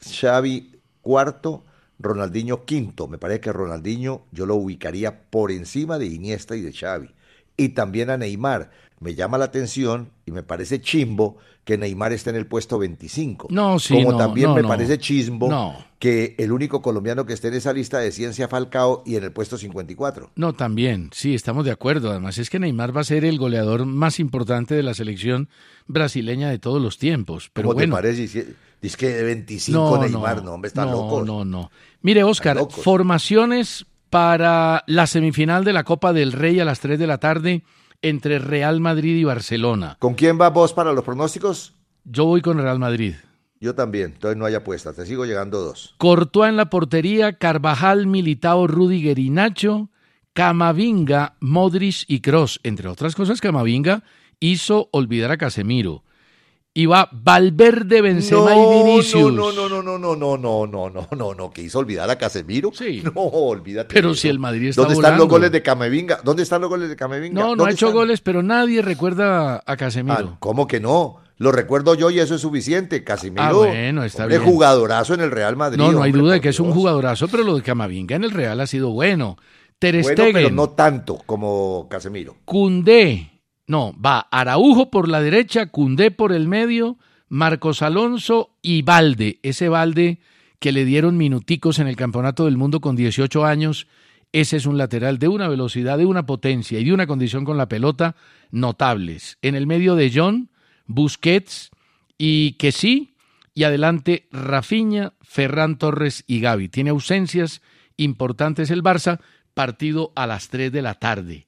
Xavi cuarto, Ronaldinho quinto. Me parece que Ronaldinho yo lo ubicaría por encima de Iniesta y de Xavi. Y también a Neymar. Me llama la atención y me parece chimbo que Neymar esté en el puesto 25. No, sí, Como también me parece chimbo que el único colombiano que esté en esa lista de ciencia Falcao y en el puesto 54. No, también, sí, estamos de acuerdo. Además es que Neymar va a ser el goleador más importante de la selección brasileña de todos los tiempos. Pero ¿Cómo bueno, te parece? Dice que de 25 Neymar, no, hombre, está loco. No, no, Mire, Oscar, formaciones para la semifinal de la Copa del Rey a las 3 de la tarde entre Real Madrid y Barcelona. ¿Con quién va vos para los pronósticos? Yo voy con Real Madrid. Yo también, entonces no hay apuestas, te sigo llegando dos. Cortó en la portería, Carvajal, Militao, Rudiger y Nacho, Camavinga, Modric y Cross. Entre otras cosas, Camavinga hizo olvidar a Casemiro. Va Valverde, Benzema no, y Vinicius. No, no, no, no, no, no, no, no, no, no, no, que hizo olvidar a Casemiro. Sí. No, olvídate. Pero si el Madrid está ¿Dónde están los volando? goles de Camevinga? ¿Dónde están los goles de Camevinga? No, no ha ¿Dónde hecho están? goles, pero nadie recuerda a Casemiro. Ah, ¿Cómo que no? Lo recuerdo yo y eso es suficiente. Casimiro, Ah, bueno, está hombre, bien. jugadorazo en el Real Madrid. no, no hay hombre, duda de que es un Dios. jugadorazo, pero lo de Camavinga en el Real ha sido bueno. Ter Bueno, Stegen, pero no tanto como Casemiro. Cundé, no, va Araujo por la derecha, Cundé por el medio, Marcos Alonso y Valde, ese Valde que le dieron minuticos en el Campeonato del Mundo con 18 años, ese es un lateral de una velocidad, de una potencia y de una condición con la pelota notables. En el medio de John, Busquets y que sí, y adelante Rafinha, Ferran Torres y Gaby. Tiene ausencias importantes el Barça, partido a las 3 de la tarde.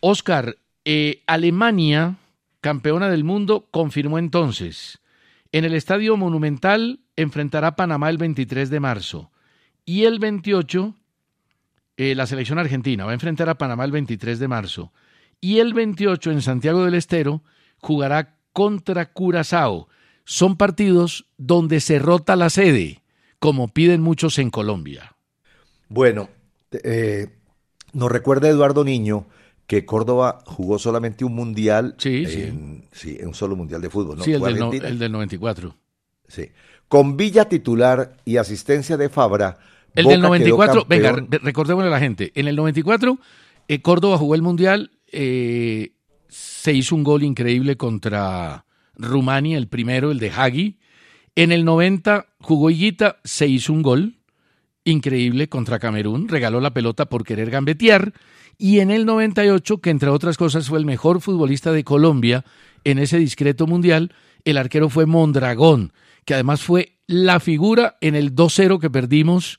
Oscar, eh, Alemania, campeona del mundo, confirmó entonces. En el Estadio Monumental enfrentará a Panamá el 23 de marzo. Y el 28, eh, la selección argentina va a enfrentar a Panamá el 23 de marzo. Y el 28 en Santiago del Estero jugará contra Curazao. Son partidos donde se rota la sede, como piden muchos en Colombia. Bueno, eh, nos recuerda Eduardo Niño que Córdoba jugó solamente un mundial. Sí, sí. en, sí, en un solo mundial de fútbol. ¿no? sí, el del, no- Argentina. el del 94. Sí. Con Villa titular y asistencia de Fabra. El Boca del quedó 94, venga, recordémosle a la gente. En el 94, eh, Córdoba jugó el Mundial, eh, se hizo un gol increíble contra Rumania, el primero, el de Hagi. En el 90 jugó Higuita, se hizo un gol increíble contra Camerún, regaló la pelota por querer gambetear. Y en el 98, que entre otras cosas fue el mejor futbolista de Colombia en ese discreto mundial, el arquero fue Mondragón, que además fue la figura en el 2-0 que perdimos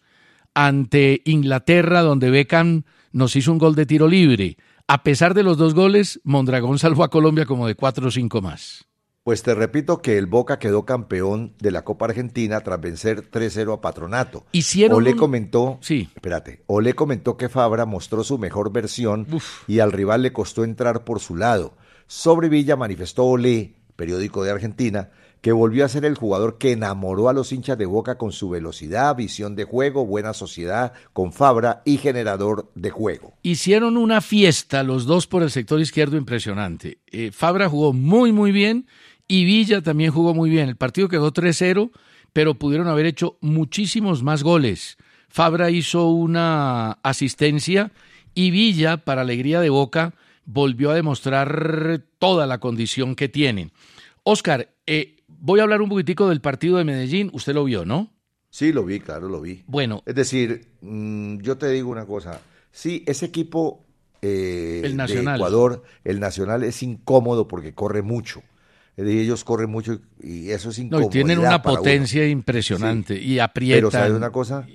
ante Inglaterra, donde Beckham nos hizo un gol de tiro libre. A pesar de los dos goles, Mondragón salvó a Colombia como de cuatro o cinco más. Pues te repito que el Boca quedó campeón de la Copa Argentina tras vencer 3-0 a Patronato. Hicieron un- comentó, Sí. espérate, Ole comentó que Fabra mostró su mejor versión Uf. y al rival le costó entrar por su lado. Sobre Villa manifestó Ole, periódico de Argentina, que volvió a ser el jugador que enamoró a los hinchas de Boca con su velocidad, visión de juego, buena sociedad con Fabra y generador de juego. Hicieron una fiesta los dos por el sector izquierdo impresionante. Eh, Fabra jugó muy, muy bien y Villa también jugó muy bien. El partido quedó 3-0, pero pudieron haber hecho muchísimos más goles. Fabra hizo una asistencia y Villa, para alegría de Boca, volvió a demostrar toda la condición que tiene. Oscar, eh, voy a hablar un poquitico del partido de Medellín. Usted lo vio, ¿no? Sí, lo vi, claro, lo vi. Bueno, Es decir, mm, yo te digo una cosa. Sí, ese equipo eh, El de Nacional. Ecuador, el Nacional, es incómodo porque corre mucho. Decir, ellos corren mucho y eso es no, incómodo. y tienen una potencia impresionante y aprietan. Pero ¿sabes una cosa?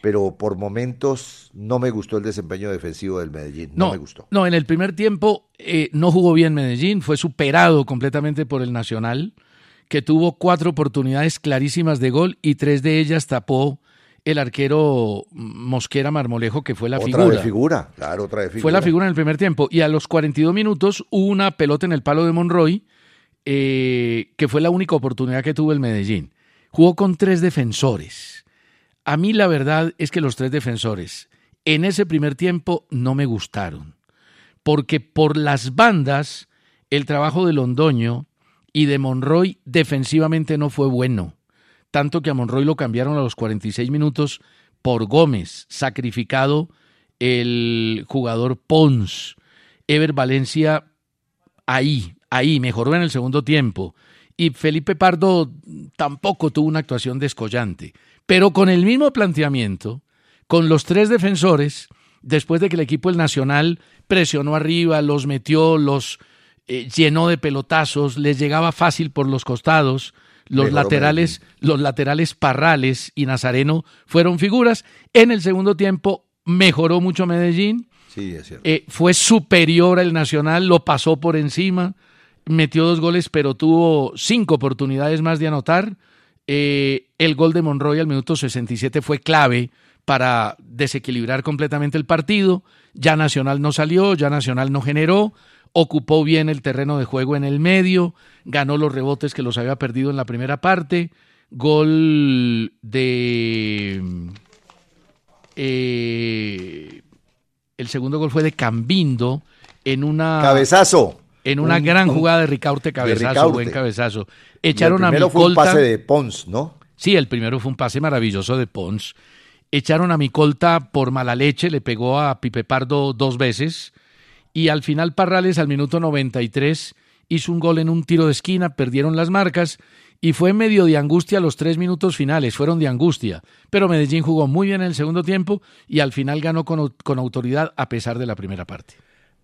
Pero por momentos no me gustó el desempeño defensivo del Medellín. No, me gustó. No, en el primer tiempo eh, no jugó bien Medellín, fue superado completamente por el Nacional, que tuvo cuatro oportunidades clarísimas de gol y tres de ellas tapó el arquero Mosquera Marmolejo, que fue la otra figura. de figura, claro, otra de figura. Fue la figura en el primer tiempo. Y a los 42 minutos hubo una pelota en el palo de Monroy, eh, que fue la única oportunidad que tuvo el Medellín. Jugó con tres defensores. A mí la verdad es que los tres defensores en ese primer tiempo no me gustaron. Porque por las bandas el trabajo de Londoño y de Monroy defensivamente no fue bueno. Tanto que a Monroy lo cambiaron a los 46 minutos por Gómez, sacrificado el jugador Pons. Ever Valencia ahí, ahí, mejoró en el segundo tiempo. Y Felipe Pardo tampoco tuvo una actuación descollante. Pero con el mismo planteamiento, con los tres defensores, después de que el equipo del Nacional presionó arriba, los metió, los eh, llenó de pelotazos, les llegaba fácil por los costados, los Mejoró laterales, los laterales Parrales y Nazareno fueron figuras. En el segundo tiempo mejoró mucho Medellín, Sí, es cierto. eh, fue superior al Nacional, lo pasó por encima, metió dos goles, pero tuvo cinco oportunidades más de anotar. Eh, el gol de Monroy al minuto 67 fue clave para desequilibrar completamente el partido. Ya Nacional no salió, ya Nacional no generó. ocupó bien el terreno de juego en el medio, ganó los rebotes que los había perdido en la primera parte, gol de... Eh, el segundo gol fue de Cambindo en una... Cabezazo. En una gran jugada de Ricaurte cabezazo, buen cabezazo. Echaron el primero fue un pase de Pons, ¿no? Sí, el primero fue un pase maravilloso de Pons. Echaron a mi colta por mala leche, le pegó a Pipe Pardo dos veces. Y al final Parrales, al minuto 93, hizo un gol en un tiro de esquina, perdieron las marcas y fue medio de angustia los tres minutos finales, fueron de angustia. Pero Medellín jugó muy bien en el segundo tiempo y al final ganó con, con autoridad a pesar de la primera parte.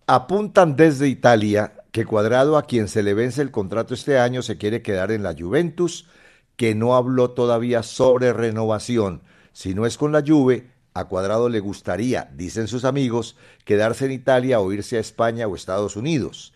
Apuntan desde Italia que Cuadrado, a quien se le vence el contrato este año, se quiere quedar en la Juventus, que no habló todavía sobre renovación. Si no es con la Juve, a Cuadrado le gustaría, dicen sus amigos, quedarse en Italia o irse a España o Estados Unidos.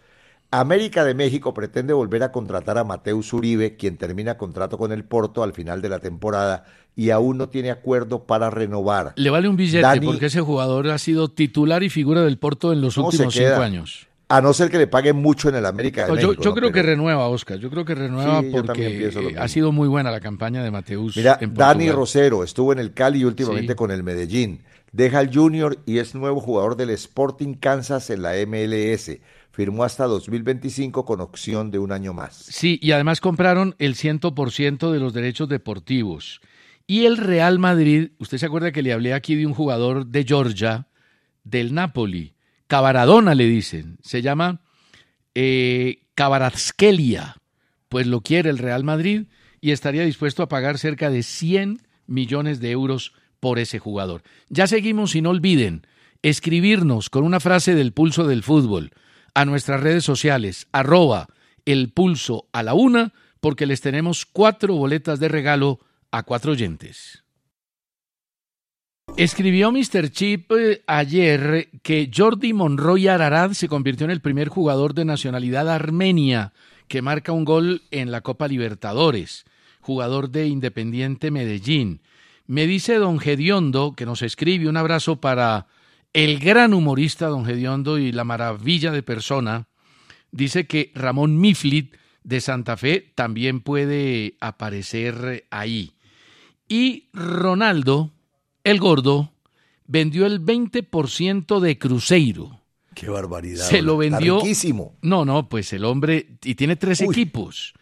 América de México pretende volver a contratar a Mateus Uribe, quien termina contrato con el Porto al final de la temporada y aún no tiene acuerdo para renovar. Le vale un billete porque ese jugador ha sido titular y figura del Porto en los últimos cinco años. A no ser que le paguen mucho en el América de México. Yo, creo que renueva, Oscar. Yo creo que renueva porque ha sido muy buena la campaña de Mateus. Mira, Dani Rosero estuvo en el Cali y últimamente con el Medellín. Deja el Junior y es nuevo jugador del Sporting Kansas en la MLS. Firmó hasta 2025 con opción de un año más. Sí, y además compraron el 100% de los derechos deportivos. Y el Real Madrid, usted se acuerda que le hablé aquí de un jugador de Georgia, del Napoli Cabaradona le dicen, se llama eh, pues lo quiere el Real Madrid y estaría dispuesto a pagar cerca de 100 millones de euros por ese jugador. Ya seguimos y no olviden escribirnos con una frase del pulso del fútbol a nuestras redes sociales, arroba el pulso a la una, porque les tenemos cuatro boletas de regalo a cuatro oyentes. Escribió Mr. Chip eh, ayer que Jordi Monroy Ararat se convirtió en el primer jugador de nacionalidad armenia que marca un gol en la Copa Libertadores, jugador de Independiente Medellín. Me dice don Gediondo, que nos escribe un abrazo para el gran humorista don Gediondo y la maravilla de persona, dice que Ramón Miflit de Santa Fe también puede aparecer ahí. Y Ronaldo, el gordo vendió el 20% de Cruzeiro. Qué barbaridad. Se lo vendió. No, no, pues el hombre. Y tiene tres equipos.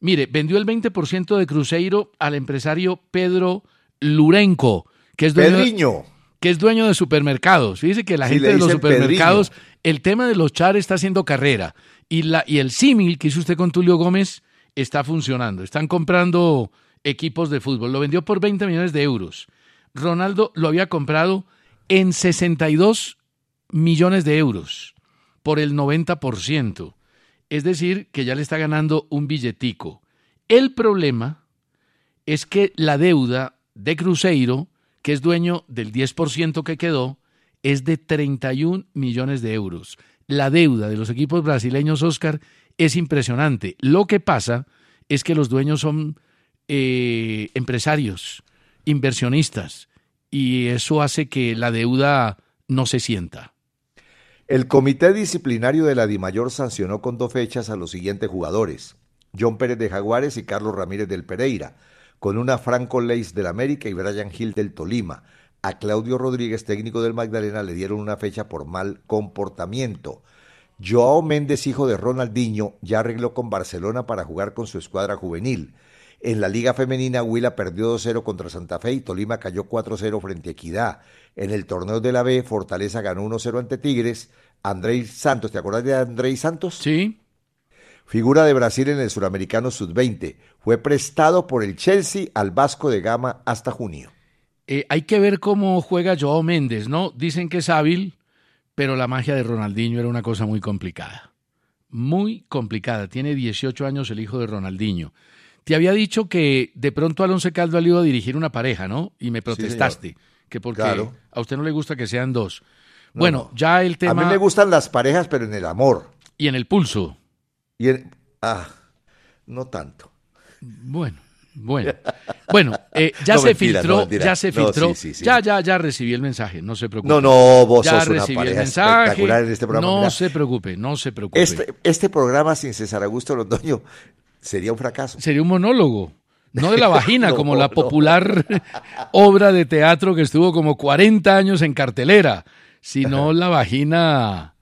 Mire, vendió el 20% de Cruzeiro al empresario Pedro Lurenco, que es dueño, que es dueño de supermercados. Fíjese que la gente de los supermercados, el tema de los char está haciendo carrera. Y, la, y el símil que hizo usted con Tulio Gómez está funcionando. Están comprando equipos de fútbol. Lo vendió por 20 millones de euros. Ronaldo lo había comprado en 62 millones de euros por el 90%. Es decir, que ya le está ganando un billetico. El problema es que la deuda de Cruzeiro, que es dueño del 10% que quedó, es de 31 millones de euros. La deuda de los equipos brasileños, Oscar, es impresionante. Lo que pasa es que los dueños son eh, empresarios inversionistas y eso hace que la deuda no se sienta. El comité disciplinario de la DIMAYOR sancionó con dos fechas a los siguientes jugadores, John Pérez de Jaguares y Carlos Ramírez del Pereira, con una Franco Leis del América y Brian Gil del Tolima. A Claudio Rodríguez, técnico del Magdalena, le dieron una fecha por mal comportamiento. Joao Méndez, hijo de Ronaldinho, ya arregló con Barcelona para jugar con su escuadra juvenil. En la Liga Femenina, Huila perdió 2-0 contra Santa Fe y Tolima cayó 4-0 frente a Equidad. En el torneo de la B, Fortaleza ganó 1-0 ante Tigres. Andrés Santos, ¿te acuerdas de Andrés Santos? Sí. Figura de Brasil en el Suramericano Sub-20. Fue prestado por el Chelsea al Vasco de Gama hasta junio. Eh, hay que ver cómo juega Joao Méndez, ¿no? Dicen que es hábil, pero la magia de Ronaldinho era una cosa muy complicada. Muy complicada. Tiene 18 años el hijo de Ronaldinho. Te había dicho que de pronto Alonso Caldo iba a dirigir una pareja, ¿no? Y me protestaste, que porque a usted no le gusta que sean dos. bueno, ya el tema... A mí me gustan las parejas, pero en el amor. Y en el pulso. Y en... Ah, no tanto. Bueno, Bueno, bueno, eh, [LAUGHS] ya, se filtró, ya se filtró, ya, ya, ya recibí el mensaje, no se preocupe. No, no, vos ya sos una recibí el pareja mensaje, espectacular en este programa. no Mira, se preocupe, no se preocupe. este, este programa sin César Augusto Londoño sería un fracaso. Sería un monólogo, no de la [LAUGHS] vagina, No, como la no. popular [LAUGHS] obra de teatro que estuvo como 40 años en cartelera, sino la vagina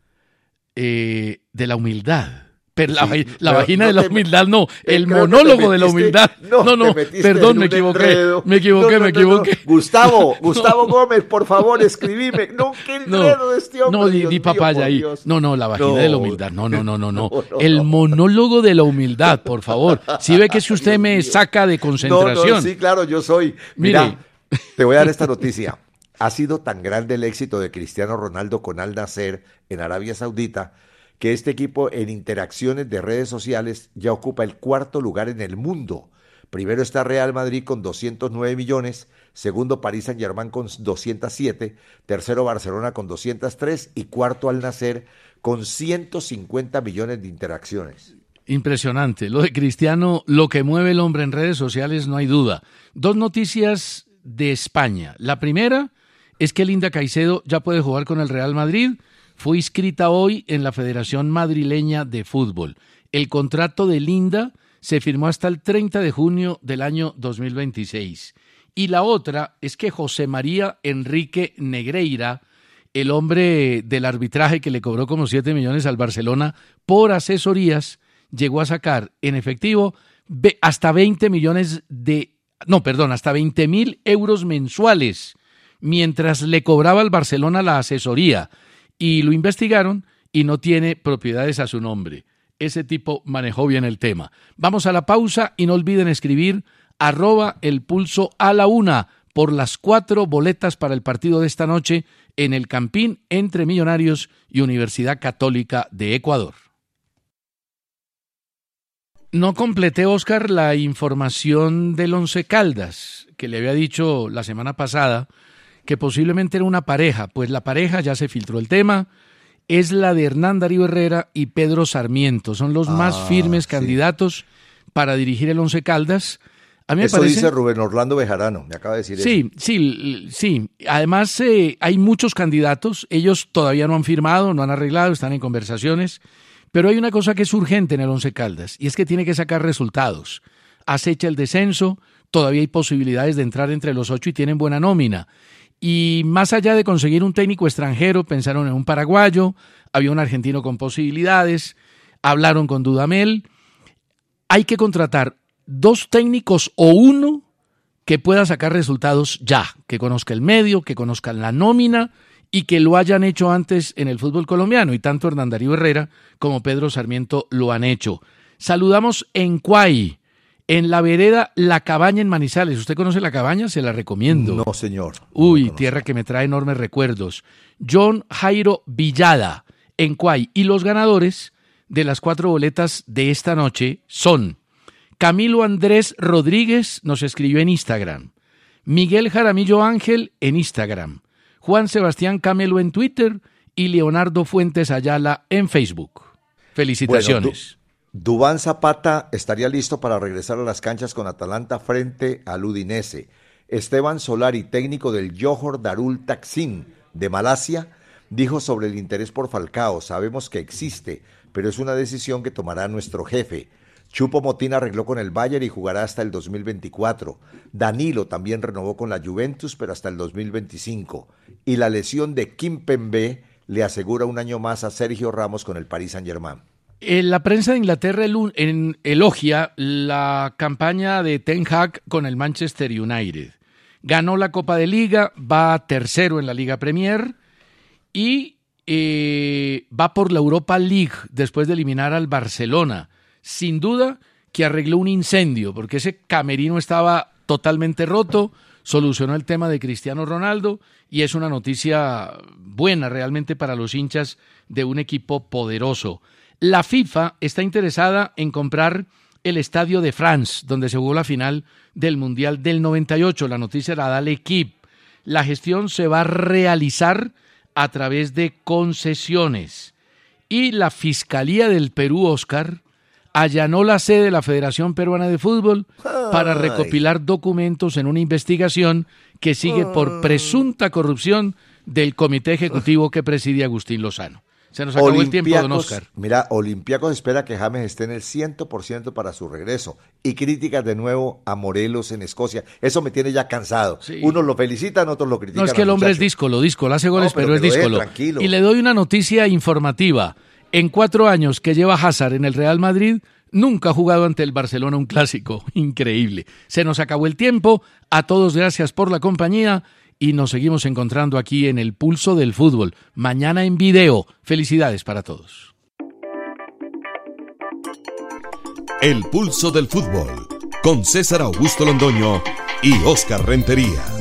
eh, de la humildad. Pero la, Sí, la pero vagina no de la humildad, no, Eh, el monólogo de la humildad. [LAUGHS] no, No, perdón, me equivoqué, me equivoqué, No, me equivoqué. Gustavo, [LAUGHS] Gustavo Gómez, por favor, escribime. No, qué enredo de este hombre. no, di, papaya ahí. Dios. No, no, la vagina de la humildad. No, no, no, no, no. [LAUGHS] El monólogo de la humildad, por favor. Si ve que si usted me saca de concentración. no, sí, claro, yo soy. Mire. Mira, te voy a dar esta noticia. Ha sido tan grande el éxito de Cristiano Ronaldo con Al Nasser en Arabia Saudita que este equipo en interacciones de redes sociales ya ocupa el cuarto lugar en el mundo. Primero está Real Madrid con 209 millones, segundo París Saint Germain con 207, tercero Barcelona con 203 y cuarto Al Nasser con 150 millones de interacciones. Impresionante. Lo de Cristiano, lo que mueve el hombre en redes sociales, no hay duda. Dos noticias de España. La primera es que Linda Caicedo ya puede jugar con el Real Madrid. Fue inscrita hoy en la Federación Madrileña de Fútbol. El contrato de Linda se firmó hasta el 30 de junio del año 2026. Y la otra es que José María Enrique Negreira, el hombre del arbitraje que le cobró como 7 millones al Barcelona por asesorías, llegó a sacar en efectivo hasta 20 millones de, no, perdón, hasta 20 mil euros mensuales, mientras le cobraba al Barcelona la asesoría. Y lo investigaron y no tiene propiedades a su nombre. Ese tipo manejó bien el tema. Vamos a la pausa y no olviden escribir arroba el pulso a la una por las cuatro boletas para el partido de esta noche en el Campín entre Millonarios y Universidad Católica de Ecuador. No completé, Oscar, la información del Once Caldas, que le había dicho la semana pasada que posiblemente era una pareja, pues la pareja ya se filtró el tema, es la de Hernán Darío Herrera y Pedro Sarmiento, son los más Ah, firmes sí. candidatos para dirigir el Once Caldas. A mí me Eso parece... dice Rubén Orlando Bejarano, me acaba de decir eso. Sí, sí, l- sí. Además, eh, hay muchos candidatos. Ellos todavía no han firmado, no han arreglado, están en conversaciones. Pero hay una cosa que es urgente en el Once Caldas y es que tiene que sacar resultados. Acecha el descenso, todavía hay posibilidades de entrar entre los ocho y tienen buena nómina. Y más allá de conseguir un técnico extranjero, pensaron en un paraguayo, había un argentino con posibilidades, hablaron con Dudamel. Hay que contratar dos técnicos o uno que pueda sacar resultados ya, que conozca el medio, que conozcan la nómina y que lo hayan hecho antes en el fútbol colombiano. Y tanto Hernán Darío Herrera como Pedro Sarmiento lo han hecho. Saludamos en Cuay, en la vereda La Cabaña en Manizales. ¿Usted conoce La Cabaña? Se la recomiendo. No, señor. Uy, No tierra que me trae enormes recuerdos. John Jairo Villada, en Cuay. Y los ganadores de las cuatro boletas de esta noche son Camilo Andrés Rodríguez, nos escribió en Instagram. Miguel Jaramillo Ángel en Instagram. Juan Sebastián Camelo en Twitter y Leonardo Fuentes Ayala en Facebook. Felicitaciones. Dubán Zapata estaría listo para regresar a las canchas con Atalanta frente al Udinese. Esteban Solari, técnico del Johor Darul Taksin de Malasia, dijo sobre el interés por Falcao. Sabemos que existe, pero es una decisión que tomará nuestro jefe. Chupo Motín arregló con el Bayern y jugará hasta el 2024. Danilo también renovó con la Juventus, pero hasta el 2025. Y la lesión de Kim Pembe le asegura un año más a Sergio Ramos con el Paris Saint-Germain. Eh, La prensa de Inglaterra elogia la campaña de Ten Hag con el Manchester United. Ganó la Copa de Liga, va tercero en la Liga Premier y eh, va por la Europa League después de eliminar al Barcelona. Sin duda que arregló un incendio, porque ese camerino estaba totalmente roto, solucionó el tema de Cristiano Ronaldo y es una noticia buena realmente para los hinchas de un equipo poderoso. La FIFA está interesada en comprar el estadio de France, donde se jugó la final del Mundial del 98. La noticia la da el equipo. La gestión se va a realizar a través de concesiones. Y la Fiscalía del Perú, Oscar, allanó la sede de la Federación Peruana de Fútbol para recopilar documentos en una investigación que sigue por presunta corrupción del comité ejecutivo que preside Agustín Lozano. Se nos acabó el tiempo, don Oscar. Mira, Olimpiacos espera que James esté en el 100% para su regreso. Y críticas de nuevo a Morelos en Escocia. Eso me tiene ya cansado. Unos lo felicitan, otros lo critican. No, es que el hombre es díscolo, díscolo, hace goles, pero, es díscolo. Y le doy una noticia informativa. En cuatro años que lleva Hazard en el Real Madrid, nunca ha jugado ante el Barcelona un clásico. [LAUGHS] Increíble. Se nos acabó el tiempo. A todos gracias por la compañía y nos seguimos encontrando aquí en el Pulso del Fútbol. Mañana en video. Felicidades para todos. El Pulso del Fútbol con César Augusto Londoño y Oscar Rentería.